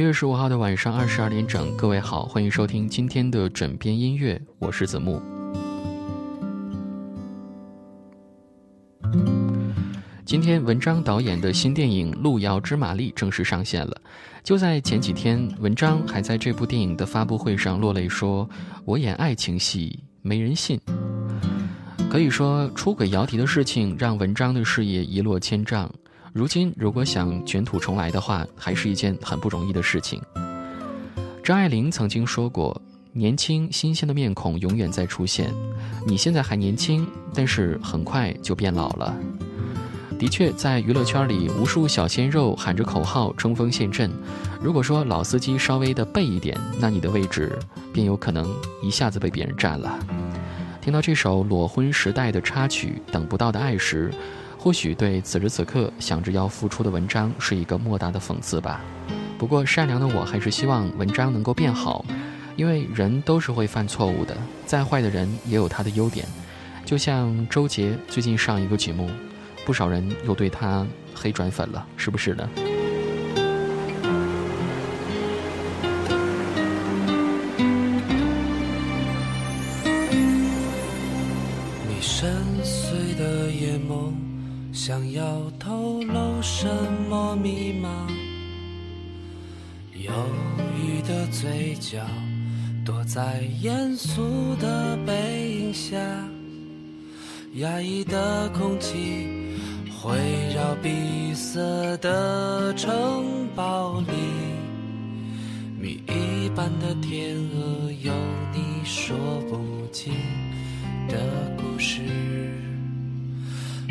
七月十五号的晚上二十二点整，各位好，欢迎收听今天的枕边音乐，我是子木。今天文章导演的新电影《路遥知马力》正式上线了。就在前几天，文章还在这部电影的发布会上落泪说：“我演爱情戏，没人信。”可以说，出轨姚笛的事情让文章的事业一落千丈。如今，如果想卷土重来的话，还是一件很不容易的事情。张爱玲曾经说过：“年轻新鲜的面孔永远在出现，你现在还年轻，但是很快就变老了。”的确，在娱乐圈里，无数小鲜肉喊着口号冲锋陷阵。如果说老司机稍微的背一点，那你的位置便有可能一下子被别人占了。听到这首裸婚时代的插曲《等不到的爱》时，或许对此时此刻想着要复出的文章是一个莫大的讽刺吧。不过善良的我还是希望文章能够变好，因为人都是会犯错误的，再坏的人也有他的优点。就像周杰最近上一个节目，不少人又对他黑转粉了，是不是呢？么密码？忧郁的嘴角躲在严肃的背影下，压抑的空气环绕闭塞的城堡里，谜一般的天鹅有你说不尽的故事。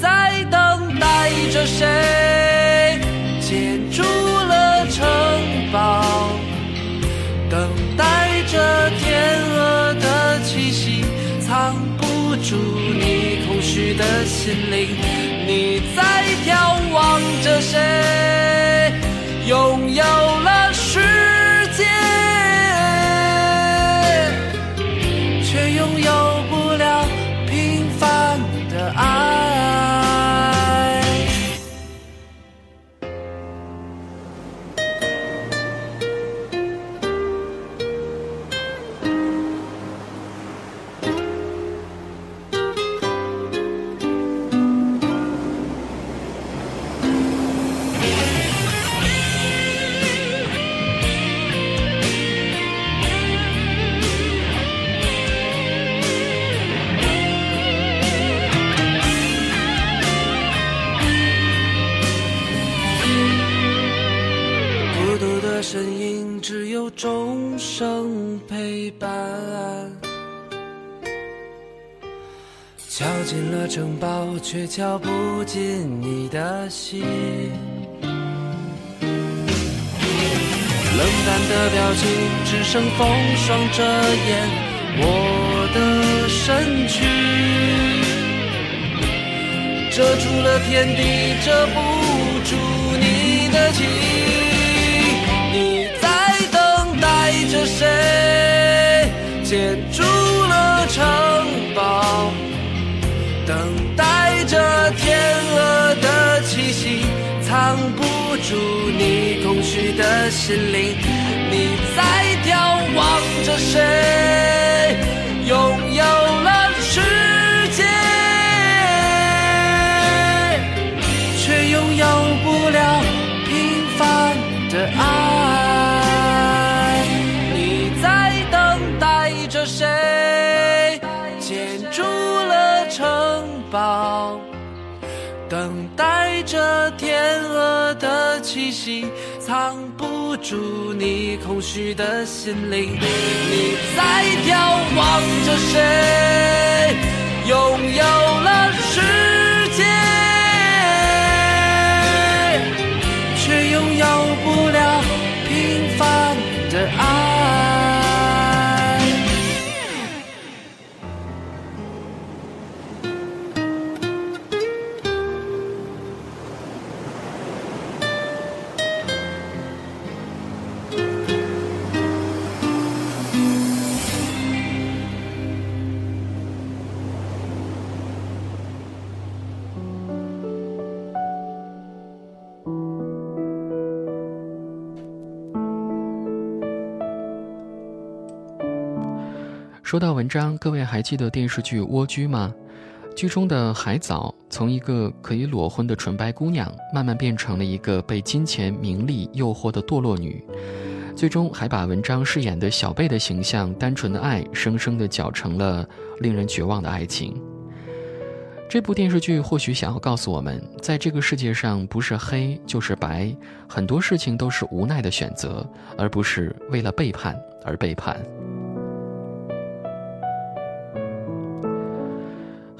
在等待着谁？建筑了城堡，等待着天鹅的气息，藏不住你空虚的心灵。你在眺望着谁？拥有钟声陪伴，敲进了城堡，却敲不进你的心。冷淡的表情，只剩风霜遮掩我的身躯，遮住了天地，遮不住你的情。藏不住你空虚的心灵。你在眺望着谁，拥有了世界，却拥有不了平凡的爱。你在，等待着谁？建筑了城堡这天鹅的气息，藏不住你空虚的心灵。你在眺望着谁，说到文章，各位还记得电视剧《蜗居》吗？剧中的海藻从一个可以裸婚的纯白姑娘，慢慢变成了一个被金钱名利诱惑的堕落女，最终还把文章饰演的小贝的形象，单纯的爱，生生的搅成了令人绝望的爱情。这部电视剧或许想要告诉我们，在这个世界上，不是黑就是白，很多事情都是无奈的选择，而不是为了背叛而背叛。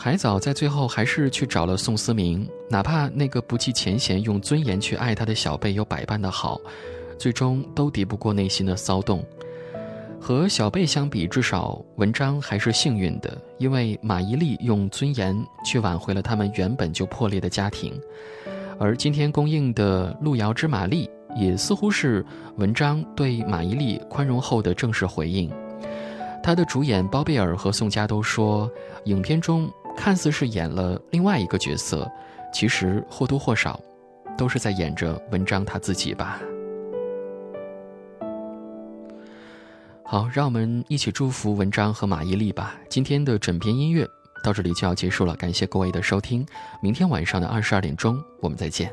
海藻在最后还是去找了宋思明，哪怕那个不计前嫌、用尊严去爱他的小贝有百般的好，最终都敌不过内心的骚动。和小贝相比，至少文章还是幸运的，因为马伊琍用尊严去挽回了他们原本就破裂的家庭。而今天公映的《路遥知马力》，也似乎是文章对马伊琍宽容后的正式回应。他的主演包贝尔和宋佳都说，影片中。看似是演了另外一个角色，其实或多或少，都是在演着文章他自己吧。好，让我们一起祝福文章和马伊琍吧。今天的整篇音乐到这里就要结束了，感谢各位的收听。明天晚上的二十二点钟，我们再见。